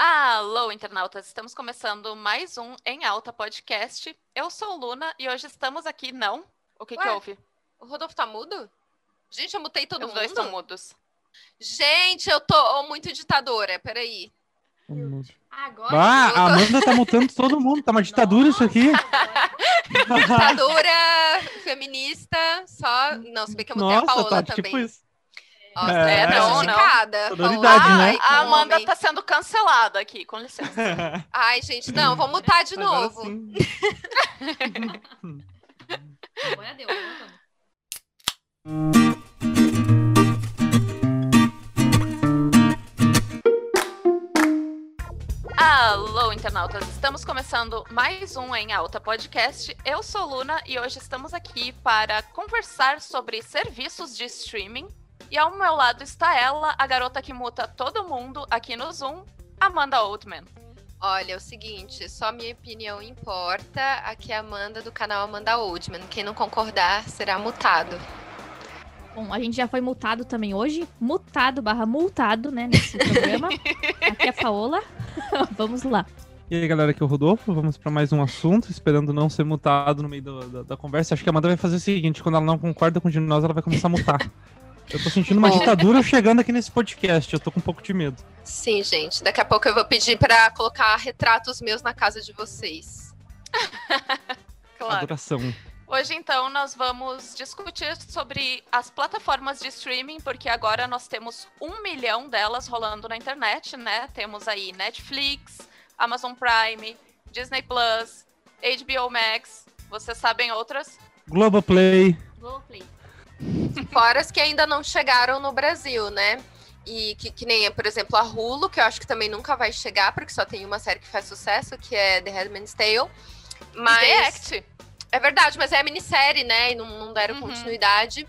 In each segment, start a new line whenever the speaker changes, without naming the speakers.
Alô, internautas! Estamos começando mais um Em Alta Podcast. Eu sou Luna e hoje estamos aqui. Não? O que,
Ué?
que houve?
O Rodolfo tá mudo? Gente, eu mutei todo
Os
mundo.
dois estão mudos.
Gente, eu tô muito ditadora. Peraí.
Agora.
Ah, a Amanda tá mutando todo mundo, tá uma ditadura isso aqui.
Ditadora feminista, só. Não, se bem que eu mutei a
Nossa,
Paola
tá
também.
tipo isso.
Nossa,
É,
é,
não,
prejudicada.
Sonoridade,
Paola,
né?
a Amanda
homem.
tá sendo cancelada aqui, com licença.
Ai, gente, não, vou mutar de
Agora
novo.
sim.
Alô, internautas! Estamos começando mais um Em Alta Podcast. Eu sou Luna e hoje estamos aqui para conversar sobre serviços de streaming. E ao meu lado está ela, a garota que muta todo mundo aqui no Zoom, Amanda Oldman.
Olha, é o seguinte, só minha opinião importa. Aqui é a Amanda do canal Amanda Oldman. Quem não concordar será mutado.
Bom, a gente já foi multado também hoje. Mutado barra multado, né, nesse programa. Aqui é a Paola. Vamos lá.
E aí, galera, aqui é o Rodolfo. Vamos pra mais um assunto, esperando não ser mutado no meio do- da, da conversa. Acho que a Amanda vai fazer o seguinte: quando ela não concorda com o de nós, ela vai começar a mutar. Eu tô sentindo uma
Bom.
ditadura chegando aqui nesse podcast. Eu tô com um pouco de medo.
Sim, gente. Daqui a pouco eu vou pedir pra colocar retratos meus na casa de vocês.
Claro.
Adoração.
Hoje, então, nós vamos discutir sobre as plataformas de streaming, porque agora nós temos um milhão delas rolando na internet, né? Temos aí Netflix, Amazon Prime, Disney Plus, HBO Max. Vocês sabem outras?
Globoplay.
Globoplay.
Fora as que ainda não chegaram no Brasil, né? E que, que nem, por exemplo, a Hulu, que eu acho que também nunca vai chegar, porque só tem uma série que faz sucesso, que é The Handmaid's Tale. Mas...
The Act.
É verdade, mas é a minissérie, né? E não, não deram
Uhum.
continuidade.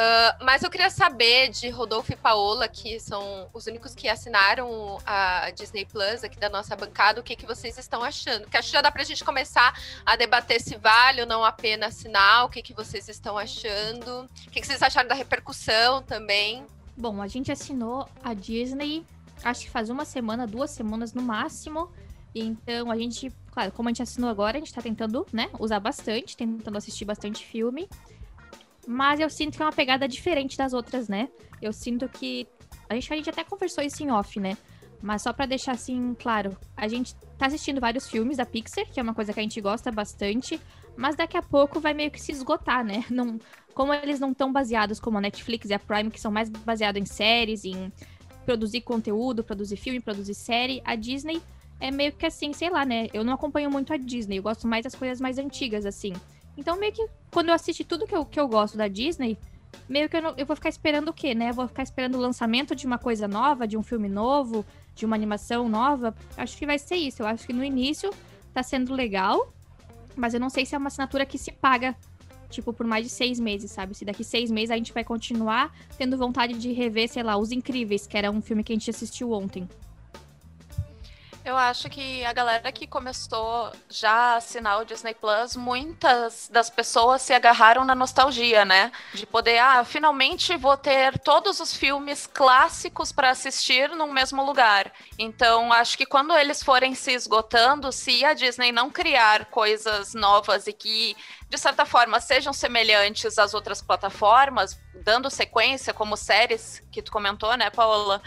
Ah, mas eu queria saber de Rodolfo e Paola, que são os únicos que assinaram a Disney Plus aqui da nossa bancada, o que, que vocês estão achando? Porque acho que já dá pra gente começar a debater se vale ou não a pena assinar, o que, que vocês estão achando, o que, que vocês acharam da repercussão também.
Bom, a gente assinou a Disney, acho que faz uma semana, duas semanas no máximo. Então a gente, claro, como a gente assinou agora, a gente tá tentando, né, usar bastante, tentando assistir bastante filme. Mas eu sinto que é uma pegada diferente das outras, né? Eu sinto que. A gente, a gente até conversou isso em off, né? Mas só pra deixar assim claro, a gente tá assistindo vários filmes da Pixar, que é uma coisa que a gente gosta bastante, mas daqui a pouco vai meio que se esgotar, né? Não, como eles não estão baseados como a Netflix e a Prime, que são mais baseados em séries, em produzir conteúdo, produzir filme, produzir série, a Disney é meio que assim, sei lá, né? Eu não acompanho muito a Disney, eu gosto mais das coisas mais antigas, assim. Então, meio que quando eu assistir tudo que eu, que eu gosto da Disney, meio que eu, não- eu vou ficar esperando o quê, né? Eu vou ficar esperando o lançamento de uma coisa nova, de um filme novo, de uma animação nova. Acho que vai ser isso. Eu acho que no início tá sendo legal, mas eu não sei se é uma assinatura que se paga, tipo, por mais de seis meses, sabe? Se daqui seis meses a gente vai continuar tendo vontade de rever, sei lá, Os Incríveis, que era um filme que a gente assistiu ontem.
Eu acho que a galera que começou já a assinar o Disney Plus, muitas das pessoas se agarraram na nostalgia, né? De poder, ah, finalmente vou ter todos os filmes clássicos para assistir num mesmo lugar. Então, acho que quando eles forem se esgotando, se a Disney não criar coisas novas e que, de certa forma, sejam semelhantes às outras plataformas, dando sequência, como séries que tu comentou, né, Paola?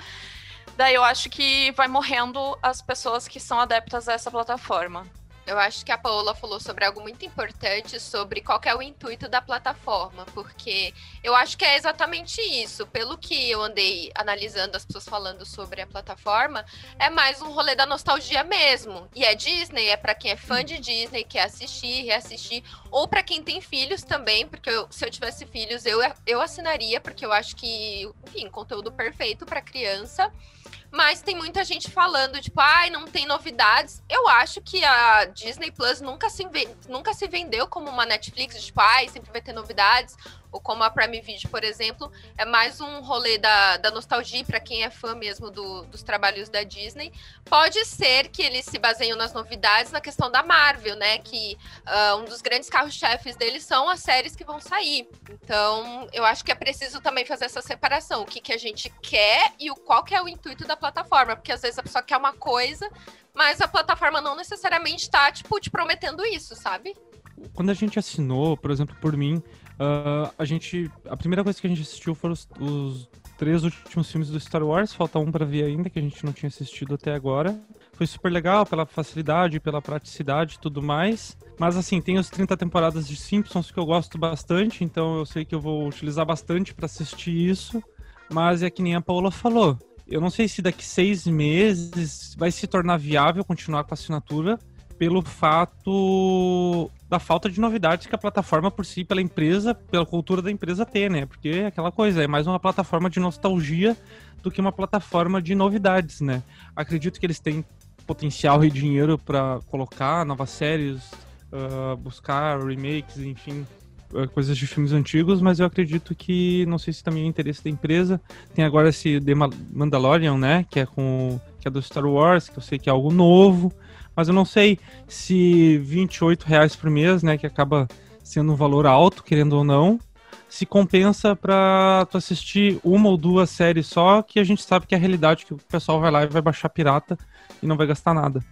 Daí eu acho que vai morrendo as pessoas que são adeptas a essa plataforma.
Eu acho que a Paola falou sobre algo muito importante, sobre qual é o intuito da plataforma, porque eu acho que é exatamente isso. Pelo que eu andei analisando as pessoas falando sobre a plataforma, é mais um rolê da nostalgia mesmo. E é Disney, é para quem é fã de Disney, quer assistir, reassistir, ou para quem tem filhos também, porque eu- se eu tivesse filhos, eu, eu assinaria, porque eu acho que, enfim, conteúdo perfeito para criança. Mas tem muita gente falando, tipo, ai, não tem novidades. Eu acho que a Disney Plus nunca se, nunca se vendeu como uma Netflix, tipo, ai, sempre vai ter novidades. ou como a Prime Video, por exemplo, é mais um rolê da, da nostalgia para quem é fã mesmo do, dos trabalhos da Disney. Pode ser que eles se baseiam nas novidades na questão da Marvel, né? Que uh, um dos grandes carros-chefes deles são as séries que vão sair. Então, eu acho que é preciso também fazer essa separação. O que, que a gente quer e o qual que é o intuito da plataforma. Porque às vezes a pessoa quer uma coisa, mas a plataforma não necessariamente está, tipo, te prometendo isso, sabe?
Quando a gente assinou, por exemplo, por mim, Uh, a gente. A primeira coisa que a gente assistiu foram os, os três últimos filmes do Star Wars. Falta um para ver ainda, que a gente não tinha assistido até agora. Foi super legal pela facilidade, pela praticidade e tudo mais. Mas assim, tem as 30 temporadas de Simpsons que eu gosto bastante, então eu sei que eu vou utilizar bastante para assistir isso. Mas é que nem a Paula falou. Eu não sei se daqui seis meses vai se tornar viável continuar com a assinatura pelo fato da falta de novidades que a plataforma por si, pela empresa, pela cultura da empresa tem, né? Porque é aquela coisa, é mais uma plataforma de nostalgia do que uma plataforma de novidades, né? Acredito que eles têm potencial e dinheiro para colocar novas séries, uh, buscar remakes, enfim, coisas de filmes antigos, mas eu acredito que não sei se também é interesse da empresa. Tem agora esse The Mandalorian, né? Que é com que é do Star Wars, que eu sei que é algo novo mas eu não sei se 28 reais por mês, né, que acaba sendo um valor alto, querendo ou não, se compensa para tu assistir uma ou duas séries só, que a gente sabe que é a realidade que o pessoal vai lá e vai baixar pirata e não vai gastar nada.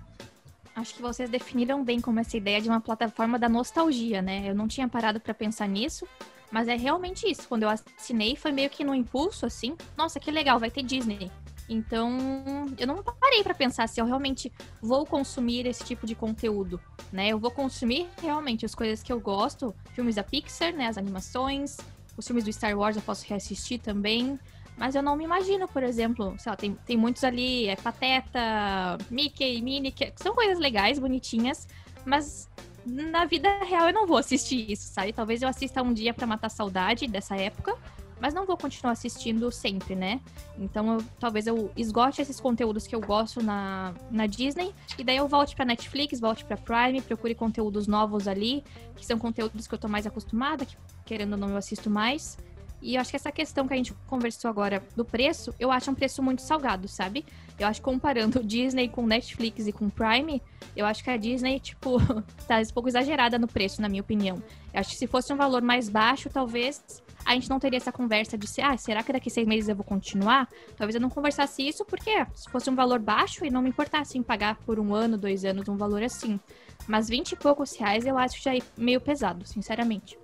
Acho que vocês definiram bem como essa ideia de uma plataforma da nostalgia, né? Eu não tinha parado para pensar nisso, mas é realmente isso. Quando eu assinei, foi meio que no impulso, assim. Nossa, que legal, vai ter Disney. Então, eu não parei para pensar se eu realmente vou consumir esse tipo de conteúdo, né? Eu vou consumir realmente as coisas que eu gosto, filmes da Pixar, né, as animações, os filmes do Star Wars eu posso reassistir também, mas eu não me imagino, por exemplo, sei lá, tem, tem muitos ali, é Pateta, Mickey, Minnie, que são coisas legais, bonitinhas, mas na vida real eu não vou assistir isso, sabe? Talvez eu assista um dia para matar saudade dessa época, mas não vou continuar assistindo sempre, né? Então eu, talvez eu esgote esses conteúdos que eu gosto na, na Disney e daí eu volte para Netflix, volte para Prime, procure conteúdos novos ali, que são conteúdos que eu tô mais acostumada, que querendo ou não eu assisto mais. E eu acho que essa questão que a gente conversou agora do preço, eu acho um preço muito salgado, sabe? Eu acho comparando o Disney com Netflix e com Prime, eu acho que a Disney, tipo, tá um pouco exagerada no preço, na minha opinião. Eu acho que se fosse um valor mais baixo, talvez a gente não teria essa conversa de ser, ah, será que daqui seis meses eu vou continuar? Talvez eu não conversasse isso porque se fosse um valor baixo e não me importasse em pagar por um ano, dois anos, um valor assim. Mas vinte e poucos reais eu acho já meio pesado, sinceramente.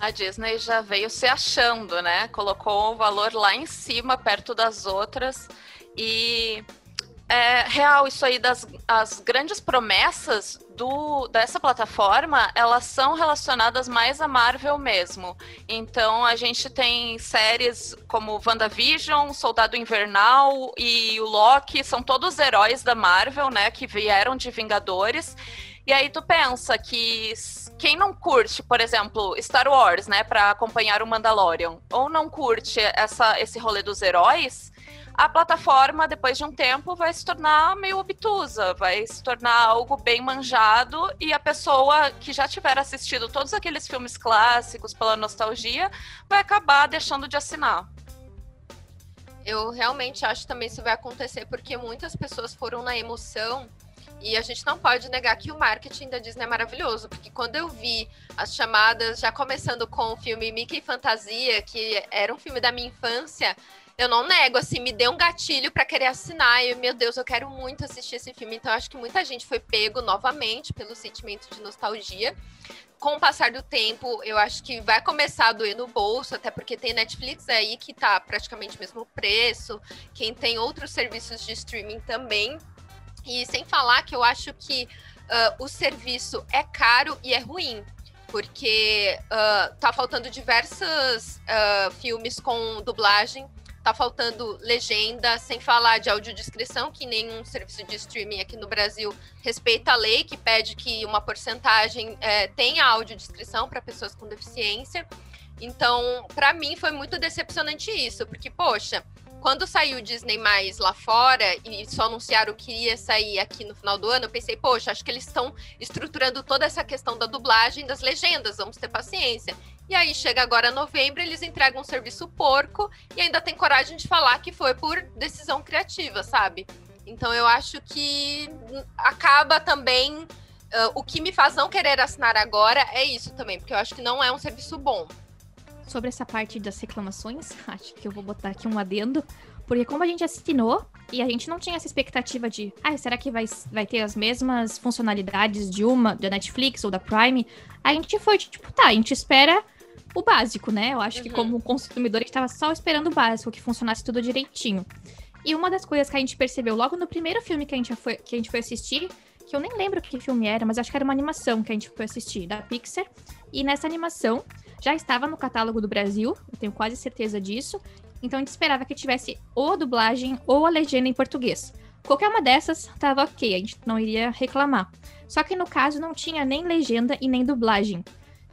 A Disney já veio se achando, né? Colocou o valor lá em cima, perto das outras. E é real isso aí das as grandes promessas do, dessa plataforma, elas são relacionadas mais à Marvel mesmo. Então a gente tem séries como WandaVision, Soldado Invernal e o Loki, são todos heróis da Marvel, né, que vieram de Vingadores. E aí tu pensa que quem não curte, por exemplo, Star Wars, né, para acompanhar o Mandalorian, ou não curte essa, esse rolê dos heróis, a plataforma, depois de um tempo, vai se tornar meio obtusa, vai se tornar algo bem manjado e a pessoa que já tiver assistido todos aqueles filmes clássicos pela nostalgia vai acabar deixando de assinar.
Eu realmente acho também isso vai acontecer porque muitas pessoas foram na emoção e a gente não pode negar que o marketing da Disney é maravilhoso, porque quando eu vi as chamadas, já começando com o filme Mickey Fantasia, que era um filme da minha infância, eu não nego, assim, me deu um gatilho para querer assinar. E, meu Deus, eu quero muito assistir esse filme. Então, acho que muita gente foi pego novamente pelo sentimento de nostalgia. Com o passar do tempo, eu acho que vai começar a doer no bolso, até porque tem Netflix aí que tá praticamente o mesmo preço. Quem tem outros serviços de streaming também e sem falar que eu acho que uh, o serviço é caro e é ruim, porque uh, tá faltando diversos uh, filmes com dublagem, tá faltando legenda, sem falar de audiodescrição, que nenhum serviço de streaming aqui no Brasil respeita a lei, que pede que uma porcentagem é, tenha audiodescrição para pessoas com deficiência. Então, para mim foi muito decepcionante isso, porque, poxa, quando saiu o Disney mais lá fora e só anunciaram que ia sair aqui no final do ano, eu pensei, poxa, acho que eles estão estruturando toda essa questão da dublagem das legendas, vamos ter paciência. E aí chega agora novembro, eles entregam um serviço porco e ainda tem coragem de falar que foi por decisão criativa, sabe? Então eu acho que acaba também. Uh, o que me faz não querer assinar agora é isso também, porque eu acho que não é um serviço bom.
Sobre essa parte das reclamações, acho que eu vou botar aqui um adendo. Porque como a gente assinou e a gente não tinha essa expectativa de, ah, será que vai, vai ter as mesmas funcionalidades de uma, da Netflix ou da Prime? A gente foi tipo, tá, a gente espera o básico, né? Eu acho uhum. que como consumidor a gente tava só esperando o básico, que funcionasse tudo direitinho. E uma das coisas que a gente percebeu logo no primeiro filme que a gente foi, que a gente foi assistir, que eu nem lembro que filme era, mas acho que era uma animação que a gente foi assistir, da Pixar. E nessa animação já estava no catálogo do Brasil, eu tenho quase certeza disso. Então a gente esperava que tivesse ou a dublagem ou a legenda em português. Qualquer uma dessas tava ok, a gente não iria reclamar. Só que no caso não tinha nem legenda e nem dublagem.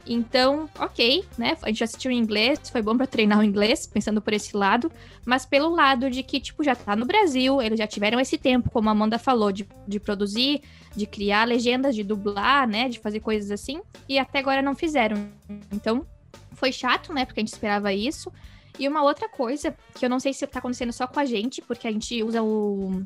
Então, ok, né? A gente assistiu em inglês, foi bom para treinar o inglês, pensando por esse lado, mas pelo lado de que, tipo, já tá no Brasil, eles já tiveram esse tempo, como a Amanda falou, de, de produzir, de criar legendas, de dublar, né? De fazer coisas assim, e até agora não fizeram. Então, foi chato, né? Porque a gente esperava isso. E uma outra coisa, que eu não sei se tá acontecendo só com a gente, porque a gente usa o.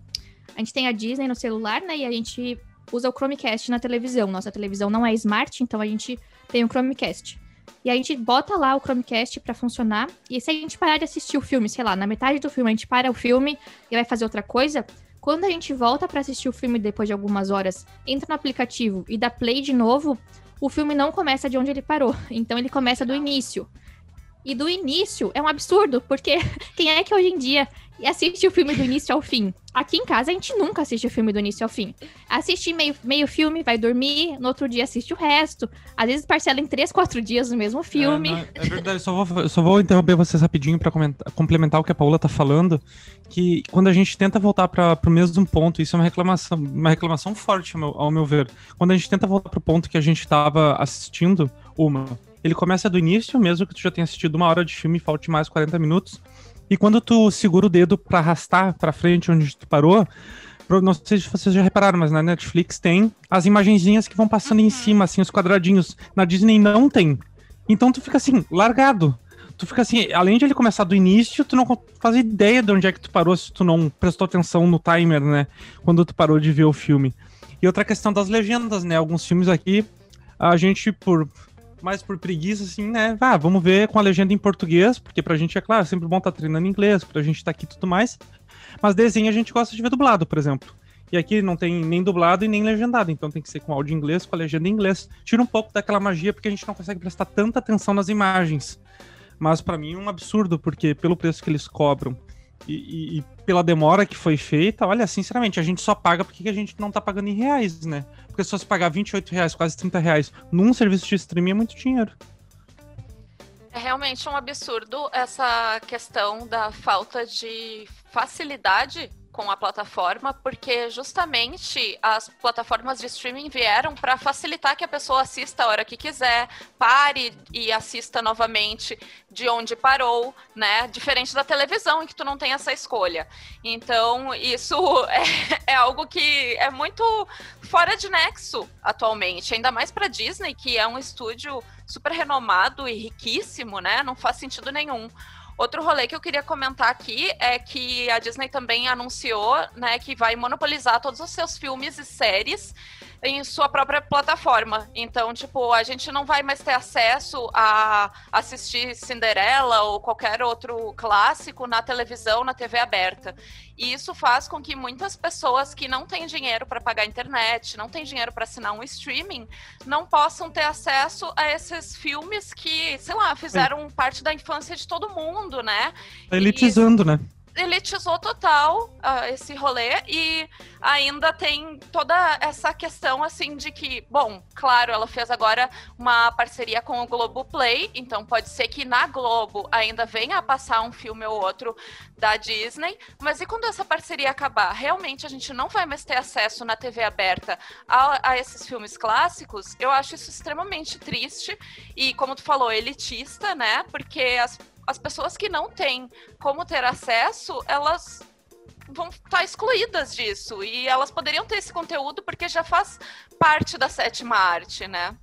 A gente tem a Disney no celular, né? E a gente usa o Chromecast na televisão. Nossa televisão não é smart, então a gente tem o Chromecast. E a gente bota lá o Chromecast para funcionar. E se a gente parar de assistir o filme, sei lá, na metade do filme a gente para o filme e vai fazer outra coisa, quando a gente volta para assistir o filme depois de algumas horas, entra no aplicativo e dá play de novo, o filme não começa de onde ele parou. Então ele começa do início. E do início é um absurdo, porque quem é que hoje em dia assiste o filme do início ao fim? Aqui em casa a gente nunca assiste o filme do início ao fim. Assiste meio, meio filme, vai dormir, no outro dia assiste o resto. Às vezes parcela em três, quatro dias no mesmo filme.
É, é verdade, só vou, só vou interromper vocês rapidinho para complementar o que a Paula tá falando. Que quando a gente tenta voltar para o mesmo ponto, isso é uma reclamação, uma reclamação forte, ao meu, ao meu ver. Quando a gente tenta voltar para o ponto que a gente estava assistindo, uma ele começa do início, mesmo que tu já tenha assistido uma hora de filme e falte mais 40 minutos. E quando tu segura o dedo para arrastar para frente onde tu parou, não sei se vocês já repararam, mas na Netflix tem as imagenzinhas que vão passando uhum. em cima, assim, os quadradinhos. Na Disney não tem. Então tu fica assim, largado. Tu fica assim, além de ele começar do início, tu não faz ideia de onde é que tu parou se tu não prestou atenção no timer, né? Quando tu parou de ver o filme. E outra questão das legendas, né? Alguns filmes aqui, a gente, por mais por preguiça, assim, né? Ah, vamos ver com a legenda em português, porque pra gente, é claro, é sempre bom estar tá treinando inglês, pra gente tá aqui e tudo mais. Mas desenho a gente gosta de ver dublado, por exemplo. E aqui não tem nem dublado e nem legendado, então tem que ser com áudio em inglês, com a legenda em inglês. Tira um pouco daquela magia, porque a gente não consegue prestar tanta atenção nas imagens. Mas para mim é um absurdo, porque pelo preço que eles cobram e, e, e, pela demora que foi feita, olha, sinceramente, a gente só paga porque a gente não tá pagando em reais, né? Porque se fosse pagar 28 reais, quase 30 reais num serviço de streaming é muito dinheiro.
É realmente um absurdo essa questão da falta de facilidade com a plataforma, porque justamente as plataformas de streaming vieram para facilitar que a pessoa assista a hora que quiser, pare e assista novamente de onde parou, né? Diferente da televisão, em que tu não tem essa escolha. Então, isso é, é algo que é muito fora de nexo atualmente, ainda mais para Disney, que é um estúdio super renomado e riquíssimo, né? Não faz sentido nenhum. Outro rolê que eu queria comentar aqui é que a Disney também anunciou, né, que vai monopolizar todos os seus filmes e séries em sua própria plataforma. Então, tipo, a gente não vai mais ter acesso a assistir Cinderela ou qualquer outro clássico na televisão, na TV aberta. E isso faz com que muitas pessoas que não têm dinheiro para pagar a internet, não têm dinheiro para assinar um streaming, não possam ter acesso a esses filmes que, sei lá, fizeram é. parte da infância de todo mundo, né?
Tá elitizando, e... né?
Elitizou total uh, esse rolê e ainda tem toda essa questão assim de que, bom, claro, ela fez agora uma parceria com o Globo Play, então pode ser que na Globo ainda venha a passar um filme ou outro da Disney, mas e quando essa parceria acabar? Realmente a gente não vai mais ter acesso na TV aberta a, a esses filmes clássicos? Eu acho isso extremamente triste e, como tu falou, elitista, né? Porque as as pessoas que não têm como ter acesso, elas vão estar tá excluídas disso. E elas poderiam ter esse conteúdo porque já faz parte da sétima arte, né?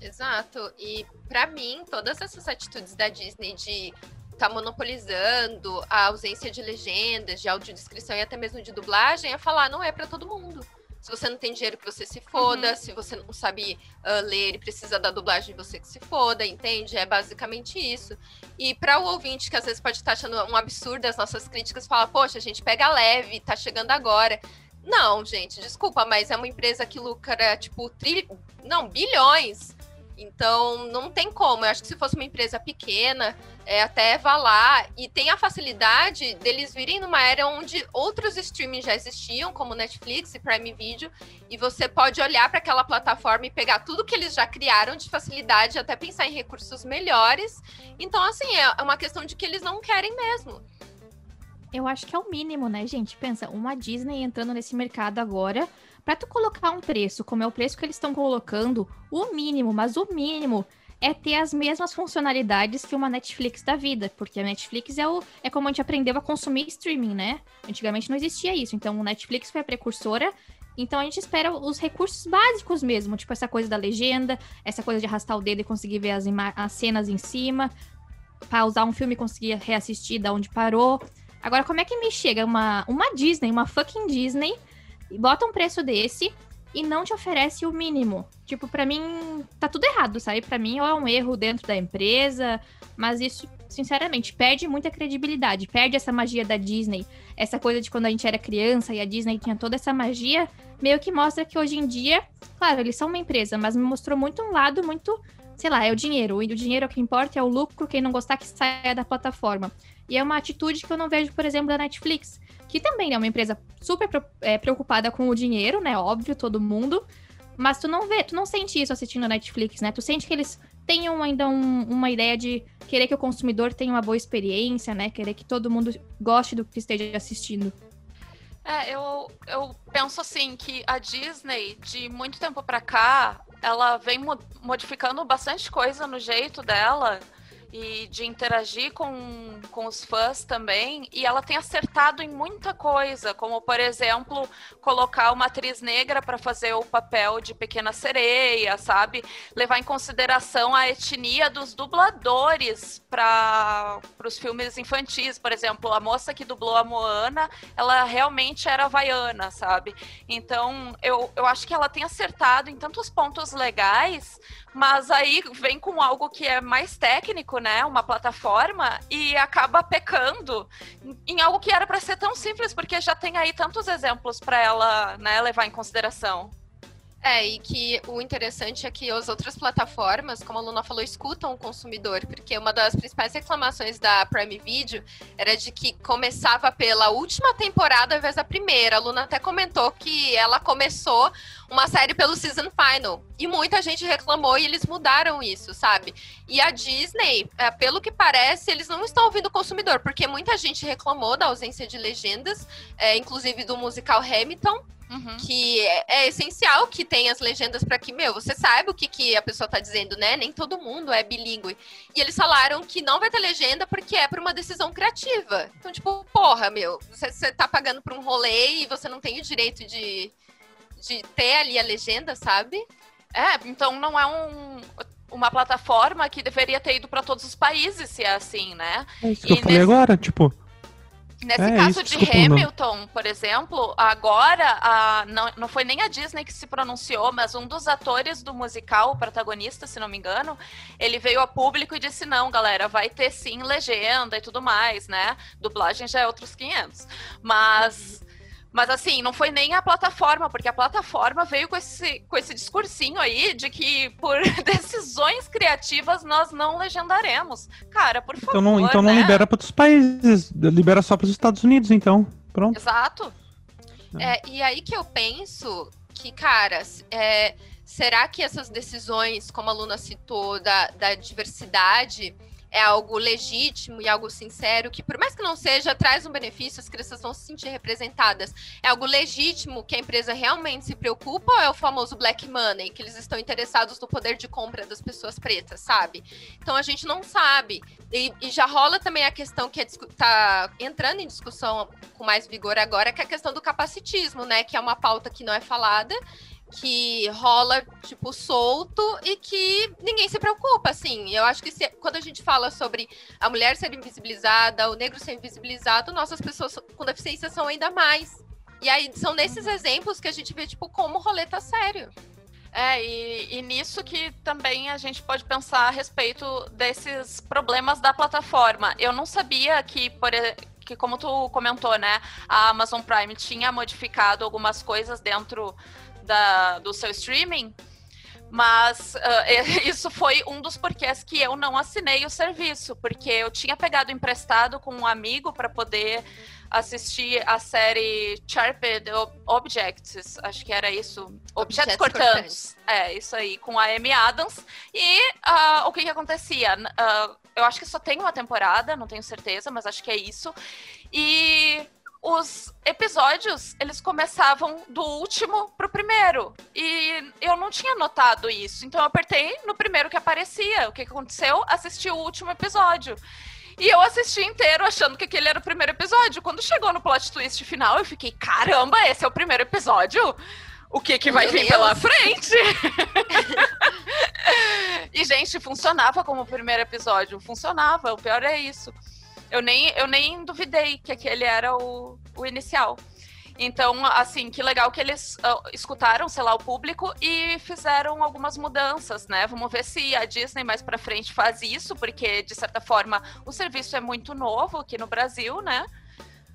Exato. E para mim, todas essas atitudes da Disney de tá monopolizando a ausência de legendas, de audiodescrição e até mesmo de dublagem é falar não é para todo mundo. Se você não tem dinheiro, que você se foda. Uhum. Se você não sabe uh, ler e precisa da dublagem, você que se foda, entende? É basicamente isso. E para o ouvinte que às vezes pode estar achando um absurdo as nossas críticas, fala, poxa, a gente pega leve, tá chegando agora. Não, gente, desculpa, mas é uma empresa que lucra, tipo, tri... não, bilhões então, não tem como. Eu acho que se fosse uma empresa pequena, é, até vá lá. E tem a facilidade deles virem numa era onde outros streamings já existiam, como Netflix e Prime Video, e você pode olhar para aquela plataforma e pegar tudo que eles já criaram de facilidade, até pensar em recursos melhores. Então, assim, é uma questão de que eles não querem mesmo.
Eu acho que é o mínimo, né, gente? Pensa, uma Disney entrando nesse mercado agora para tu colocar um preço, como é o preço que eles estão colocando, o mínimo, mas o mínimo é ter as mesmas funcionalidades que uma Netflix da vida, porque a Netflix é, o, é como a gente aprendeu a consumir streaming, né? Antigamente não existia isso, então o Netflix foi a precursora, então a gente espera os recursos básicos mesmo, tipo essa coisa da legenda, essa coisa de arrastar o dedo e conseguir ver as, as cenas em cima, pausar um filme e conseguir reassistir da onde parou. Agora, como é que me chega uma, uma Disney, uma fucking Disney, bota um preço desse e não te oferece o mínimo. Tipo, para mim tá tudo errado, sabe? Para mim ou é um erro dentro da empresa, mas isso, sinceramente, perde muita credibilidade, perde essa magia da Disney, essa coisa de quando a gente era criança e a Disney tinha toda essa magia, meio que mostra que hoje em dia, claro, eles são uma empresa, mas me mostrou muito um lado muito, sei lá, é o dinheiro. O dinheiro é o que importa, é o lucro, quem não gostar que saia da plataforma. E é uma atitude que eu não vejo, por exemplo, da Netflix que também é uma empresa super é, preocupada com o dinheiro, né? Óbvio, todo mundo. Mas tu não vê, tu não sente isso assistindo Netflix, né? Tu sente que eles tenham ainda um, uma ideia de querer que o consumidor tenha uma boa experiência, né? Querer que todo mundo goste do que esteja assistindo.
É, eu, eu penso assim que a Disney, de muito tempo pra cá, ela vem modificando bastante coisa no jeito dela e de interagir com, com os fãs também. E ela tem acertado em muita coisa, como, por exemplo, colocar uma atriz negra para fazer o papel de Pequena Sereia, sabe? Levar em consideração a etnia dos dubladores para os filmes infantis. Por exemplo, a moça que dublou a Moana, ela realmente era havaiana, sabe? Então, eu, eu acho que ela tem acertado em tantos pontos legais, mas aí vem com algo que é mais técnico, né? Uma plataforma e acaba pecando em algo que era para ser tão simples, porque já tem aí tantos exemplos para ela, né, levar em consideração.
É, e que o interessante é que as outras plataformas, como a Luna falou, escutam o consumidor, porque uma das principais reclamações da Prime Video era de que começava pela última temporada ao invés da primeira. A Luna até comentou que ela começou uma série pelo season final. E muita gente reclamou e eles mudaram isso, sabe? E a Disney, é, pelo que parece, eles não estão ouvindo o consumidor, porque muita gente reclamou da ausência de legendas, é, inclusive do musical Hamilton. Uhum. Que é, é, essencial que tenha as legendas para que, meu, você saiba o que, que a pessoa tá dizendo, né? Nem todo mundo é bilíngue. E eles falaram que não vai ter legenda porque é por uma decisão criativa. Então, tipo, porra, meu, você, você tá pagando por um rolê e você não tem o direito de, de ter ali a legenda, sabe?
É, então não é um, uma plataforma que deveria ter ido para todos os países, se é assim, né?
É isso que e eu falei nesse... agora, tipo.
Nesse é, caso isso, de desculpa, Hamilton, não. por exemplo, agora a, não, não foi nem a Disney que se pronunciou, mas um dos atores do musical, o protagonista, se não me engano, ele veio a público e disse: não, galera, vai ter sim legenda e tudo mais, né? Dublagem já é outros 500. Mas. Mas assim, não foi nem a plataforma, porque a plataforma veio com esse, com esse discursinho aí de que por decisões criativas nós não legendaremos. Cara, por favor.
Então não, então
né?
não libera para outros países, libera só para os Estados Unidos, então. Pronto.
Exato.
É, e aí que eu penso que, cara, é, será que essas decisões, como a Luna citou, da, da diversidade é algo legítimo e algo sincero, que por mais que não seja, traz um benefício, as crianças vão se sentir representadas. É algo legítimo que a empresa realmente se preocupa ou é o famoso black money, que eles estão interessados no poder de compra das pessoas pretas, sabe? Então a gente não sabe. E, e já rola também a questão que está é entrando em discussão com mais vigor agora, que é a questão do capacitismo, né? Que é uma pauta que não é falada que rola, tipo, solto e que ninguém se preocupa, assim. Eu acho que se, quando a gente fala sobre a mulher ser invisibilizada, o negro ser invisibilizado, nossas pessoas com deficiência são ainda mais. E aí são nesses exemplos que a gente vê, tipo, como o rolê tá sério.
É, e, e, nisso que também a gente pode pensar a respeito desses problemas da plataforma. Eu não sabia que, por que como tu comentou, né, a Amazon Prime tinha modificado algumas coisas dentro da, do seu streaming, mas uh, isso foi um dos porquês que eu não assinei o serviço, porque eu tinha pegado emprestado com um amigo para poder assisti a série Sharpened Objects, acho que era isso. Objetos, Objetos cortantes. cortantes. É, isso aí, com a Amy Adams. E uh, o que que acontecia? Uh, eu acho que só tem uma temporada, não tenho certeza, mas acho que é isso. E os episódios, eles começavam do último pro primeiro. E eu não tinha notado isso. Então eu apertei no primeiro que aparecia. O que aconteceu? Assisti o último episódio. E eu assisti inteiro achando que aquele era o primeiro episódio. Quando chegou no plot twist final, eu fiquei, caramba, esse é o primeiro episódio? O que que vai Meu vir Deus. pela frente? e, gente, funcionava como o primeiro episódio. Funcionava, o pior é isso. Eu nem, eu nem duvidei que aquele era o, o inicial. Então, assim, que legal que eles uh, escutaram, sei lá, o público e fizeram algumas mudanças, né? Vamos ver se a Disney mais para frente faz isso, porque de certa forma o serviço é muito novo aqui no Brasil, né?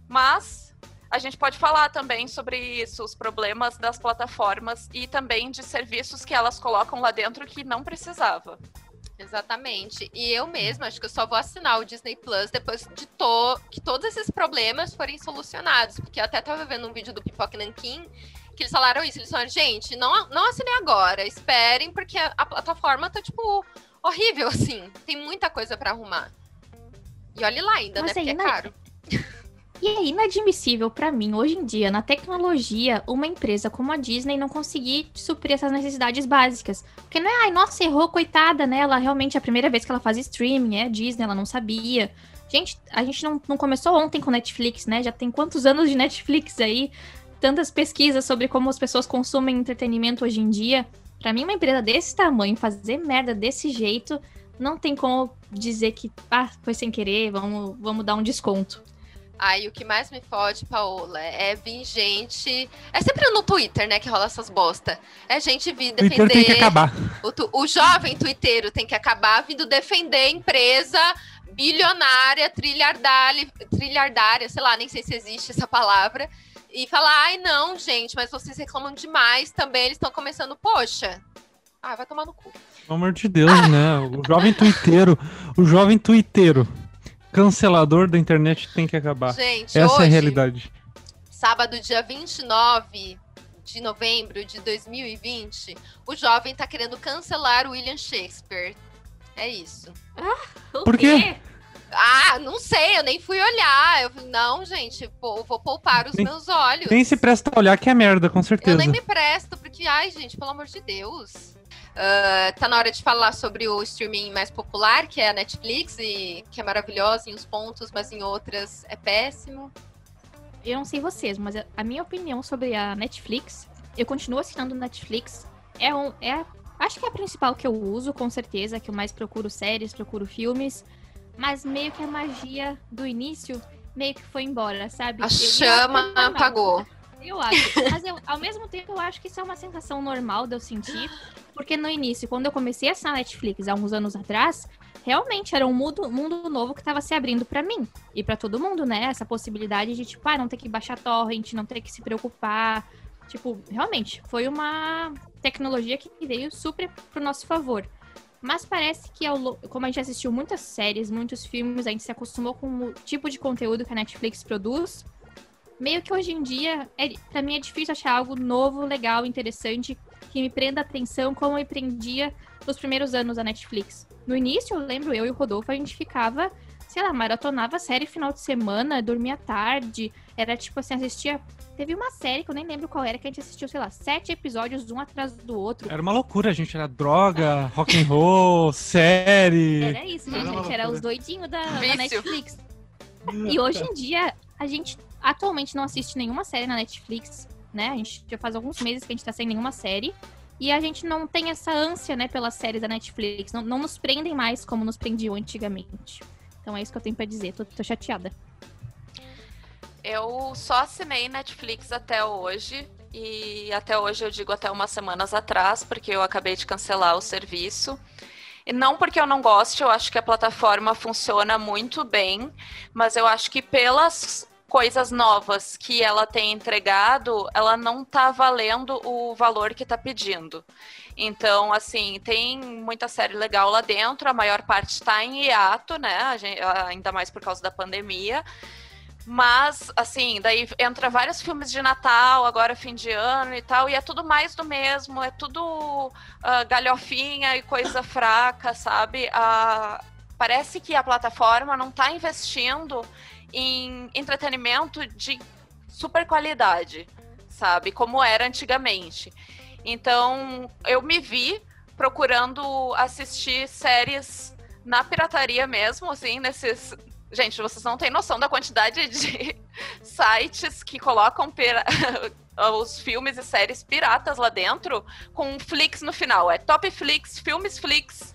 Mas a gente pode falar também sobre isso, os problemas das plataformas e também de serviços que elas colocam lá dentro que não precisava.
Exatamente. E eu mesma acho que eu só vou assinar o Disney Plus depois de to que todos esses problemas forem solucionados. Porque eu até tava vendo um vídeo do Pipoca Nankin que eles falaram isso. Eles falaram, gente, não, não assinem agora, esperem, porque a, a plataforma tá, tipo, horrível, assim. Tem muita coisa para arrumar. E olhe lá ainda, Mas né? Porque é caro.
E é inadmissível para mim, hoje em dia, na tecnologia, uma empresa como a Disney não conseguir suprir essas necessidades básicas. Porque não é, ai, nossa, errou, coitada, né? Ela realmente é a primeira vez que ela faz streaming, é Disney, ela não sabia. Gente, a gente não, não começou ontem com Netflix, né? Já tem quantos anos de Netflix aí? Tantas pesquisas sobre como as pessoas consumem entretenimento hoje em dia. Para mim, uma empresa desse tamanho, fazer merda desse jeito, não tem como dizer que, ah, foi sem querer, vamos, vamos dar um desconto.
Aí o que mais me fode, Paola, é vir gente. É sempre no Twitter, né, que rola essas bosta. É gente vir defender.
Twitter tem que acabar.
O, tu... o jovem twitteiro tem que acabar vindo defender empresa bilionária, trilhardária, trilhardária, sei lá, nem sei se existe essa palavra. E falar, ai não, gente, mas vocês reclamam demais também. Eles estão começando, poxa. Ah, vai tomar no cu.
Pelo amor de Deus, né? O jovem twitteiro, o jovem twitteiro cancelador da internet tem que acabar. Gente, Essa hoje, é a realidade.
Sábado, dia 29 de novembro de 2020, o jovem tá querendo cancelar o William Shakespeare. É isso.
Ah, Por quê?
Ah, não sei, eu nem fui olhar. Eu não, gente, vou, vou poupar os meus olhos.
Nem se presta a olhar que é merda, com certeza. Eu
nem me presto, porque, ai, gente, pelo amor de Deus. Uh, tá na hora de falar sobre o streaming mais popular, que é a Netflix, e que é maravilhosa em uns pontos, mas em outras é péssimo.
Eu não sei vocês, mas a minha opinião sobre a Netflix, eu continuo assinando Netflix. É um, é, acho que é a principal que eu uso, com certeza, que eu mais procuro séries, procuro filmes. Mas meio que a magia do início meio que foi embora, sabe?
A eu chama apagou.
Eu acho. Mas eu, ao mesmo tempo, eu acho que isso é uma sensação normal de eu sentir. Porque no início, quando eu comecei a assinar Netflix há uns anos atrás, realmente era um mundo, mundo novo que estava se abrindo para mim. E para todo mundo, né? Essa possibilidade de, tipo, ah, não ter que baixar torrent, não ter que se preocupar. Tipo, realmente, foi uma tecnologia que veio super pro nosso favor. Mas parece que, ao, como a gente assistiu muitas séries, muitos filmes, a gente se acostumou com o tipo de conteúdo que a Netflix produz meio que hoje em dia, é, para mim é difícil achar algo novo, legal, interessante, que me prenda atenção como me prendia nos primeiros anos da Netflix. No início, eu lembro, eu e o Rodolfo, a gente ficava, sei lá, maratonava série final de semana, dormia tarde, era tipo assim, assistia. Teve uma série que eu nem lembro qual era, que a gente assistiu, sei lá, sete episódios, um atrás do outro.
Era uma loucura, a gente. Era droga, rock and roll, série.
Era isso, gente. Era, gente, era os doidinhos da, da Netflix. E hoje em dia, a gente atualmente não assiste nenhuma série na Netflix. Né? A gente já faz alguns meses que a gente tá sem nenhuma série. E a gente não tem essa ânsia, né, pelas séries da Netflix. Não, não nos prendem mais como nos prendiam antigamente. Então é isso que eu tenho pra dizer. Tô, tô chateada.
Eu só assinei Netflix até hoje. E até hoje eu digo até umas semanas atrás, porque eu acabei de cancelar o serviço. E não porque eu não goste, eu acho que a plataforma funciona muito bem, mas eu acho que pelas coisas novas que ela tem entregado, ela não está valendo o valor que está pedindo. Então, assim, tem muita série legal lá dentro, a maior parte está em hiato, né? Gente, ainda mais por causa da pandemia. Mas, assim, daí entra vários filmes de Natal, agora fim de ano e tal, e é tudo mais do mesmo, é tudo uh, galhofinha e coisa fraca, sabe? Uh, parece que a plataforma não está investindo em entretenimento de super qualidade, sabe? Como era antigamente. Então, eu me vi procurando assistir séries na pirataria mesmo, assim, nesses Gente, vocês não têm noção da quantidade de sites que colocam pira... os filmes e séries piratas lá dentro com Flix no final. É Top Flix, Filmes Flix.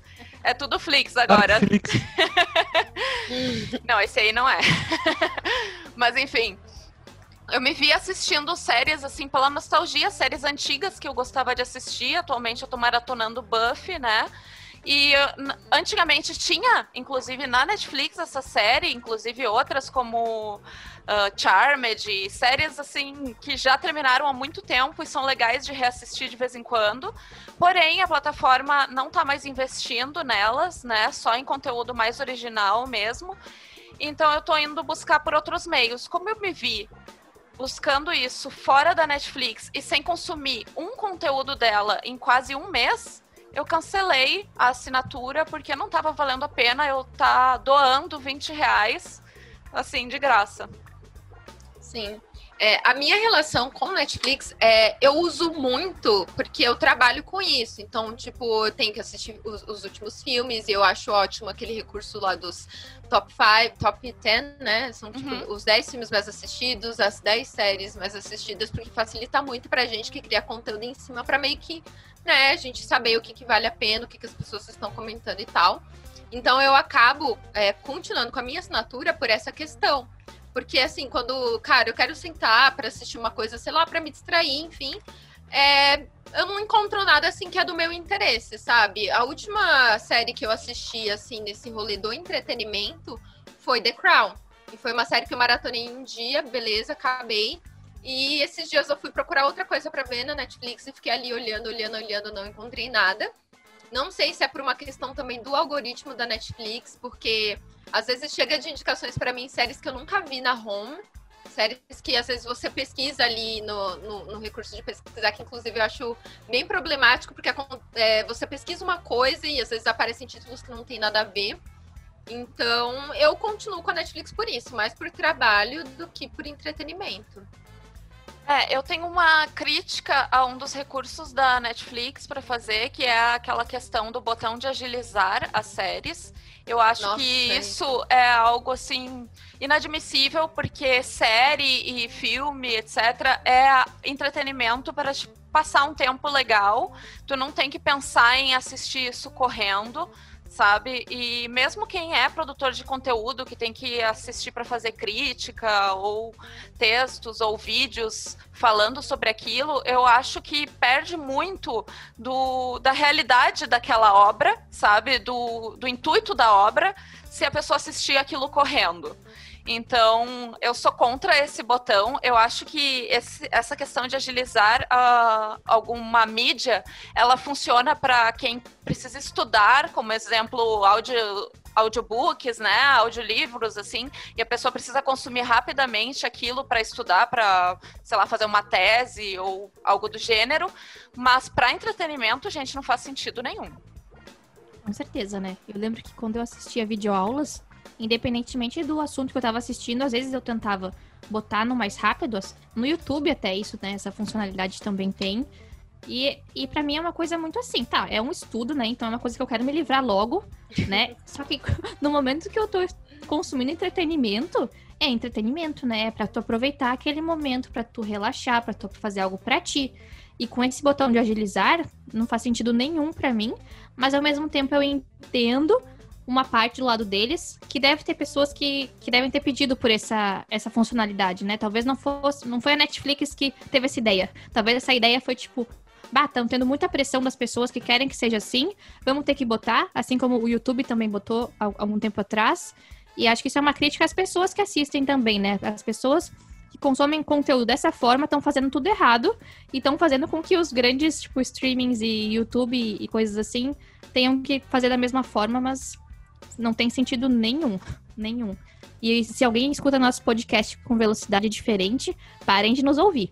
É tudo Flix agora. Flix. não, esse aí não é. Mas enfim. Eu me vi assistindo séries, assim, pela nostalgia, séries antigas que eu gostava de assistir. Atualmente eu tô maratonando Buffy, né? E antigamente tinha, inclusive na Netflix, essa série, inclusive outras como uh, Charmed, séries assim que já terminaram há muito tempo e são legais de reassistir de vez em quando. Porém, a plataforma não está mais investindo nelas, né? Só em conteúdo mais original mesmo. Então eu estou indo buscar por outros meios. Como eu me vi buscando isso fora da Netflix e sem consumir um conteúdo dela em quase um mês, eu cancelei a assinatura porque não estava valendo a pena eu estar tá doando 20 reais, assim, de graça.
Sim. É, a minha relação com Netflix é eu uso muito porque eu trabalho com isso. Então, tipo, eu tenho que assistir os, os últimos filmes e eu acho ótimo aquele recurso lá dos top 5, top 10, né? São tipo uhum. os 10 filmes mais assistidos, as 10 séries mais assistidas, porque facilita muito pra gente que cria conteúdo em cima para meio que né, a gente saber o que, que vale a pena, o que, que as pessoas estão comentando e tal. Então eu acabo é, continuando com a minha assinatura por essa questão. Porque, assim, quando, cara, eu quero sentar para assistir uma coisa, sei lá, para me distrair, enfim, é, eu não encontro nada assim que é do meu interesse, sabe? A última série que eu assisti, assim, nesse rolê do entretenimento foi The Crown. E foi uma série que eu maratonei um dia, beleza, acabei. E esses dias eu fui procurar outra coisa para ver na Netflix e fiquei ali olhando, olhando, olhando, não encontrei nada. Não sei se é por uma questão também do algoritmo da Netflix, porque às vezes chega de indicações para mim séries que eu nunca vi na home, séries que às vezes você pesquisa ali no, no, no recurso de pesquisar, que inclusive eu acho bem problemático, porque é, você pesquisa uma coisa e às vezes aparecem títulos que não tem nada a ver. Então, eu continuo com a Netflix por isso, mais por trabalho do que por entretenimento.
É, eu tenho uma crítica a um dos recursos da Netflix para fazer, que é aquela questão do botão de agilizar as séries. Eu acho Nossa, que é. isso é algo assim inadmissível, porque série e filme, etc., é entretenimento para te passar um tempo legal. Tu não tem que pensar em assistir isso correndo sabe? E mesmo quem é produtor de conteúdo, que tem que assistir para fazer crítica, ou textos, ou vídeos falando sobre aquilo, eu acho que perde muito do, da realidade daquela obra, sabe? Do, do intuito da obra, se a pessoa assistir aquilo correndo. Então, eu sou contra esse botão. Eu acho que esse, essa questão de agilizar uh, alguma mídia, ela funciona para quem precisa estudar, como exemplo, áudio, audiobooks, né, audiolivros, assim, e a pessoa precisa consumir rapidamente aquilo para estudar, para, sei lá, fazer uma tese ou algo do gênero. Mas para entretenimento, gente, não faz sentido nenhum.
Com certeza, né? Eu lembro que quando eu assistia videoaulas, independentemente do assunto que eu tava assistindo, às vezes eu tentava botar no mais rápido, no YouTube até isso, né? Essa funcionalidade também tem. E, e para mim é uma coisa muito assim, tá? É um estudo, né? Então é uma coisa que eu quero me livrar logo, né? Só que no momento que eu tô consumindo entretenimento, é entretenimento, né? É pra tu aproveitar aquele momento, pra tu relaxar, pra tu fazer algo pra ti. E com esse botão de agilizar, não faz sentido nenhum pra mim, mas ao mesmo tempo eu entendo uma parte do lado deles que deve ter pessoas que, que devem ter pedido por essa, essa funcionalidade, né? Talvez não fosse, não foi a Netflix que teve essa ideia. Talvez essa ideia foi tipo, bah, estão tendo muita pressão das pessoas que querem que seja assim, vamos ter que botar, assim como o YouTube também botou há algum tempo atrás. E acho que isso é uma crítica às pessoas que assistem também, né? As pessoas que consomem conteúdo dessa forma estão fazendo tudo errado e estão fazendo com que os grandes, tipo, streamings e YouTube e coisas assim tenham que fazer da mesma forma, mas não tem sentido nenhum. Nenhum. E se alguém escuta nosso podcast com velocidade diferente, parem de nos ouvir.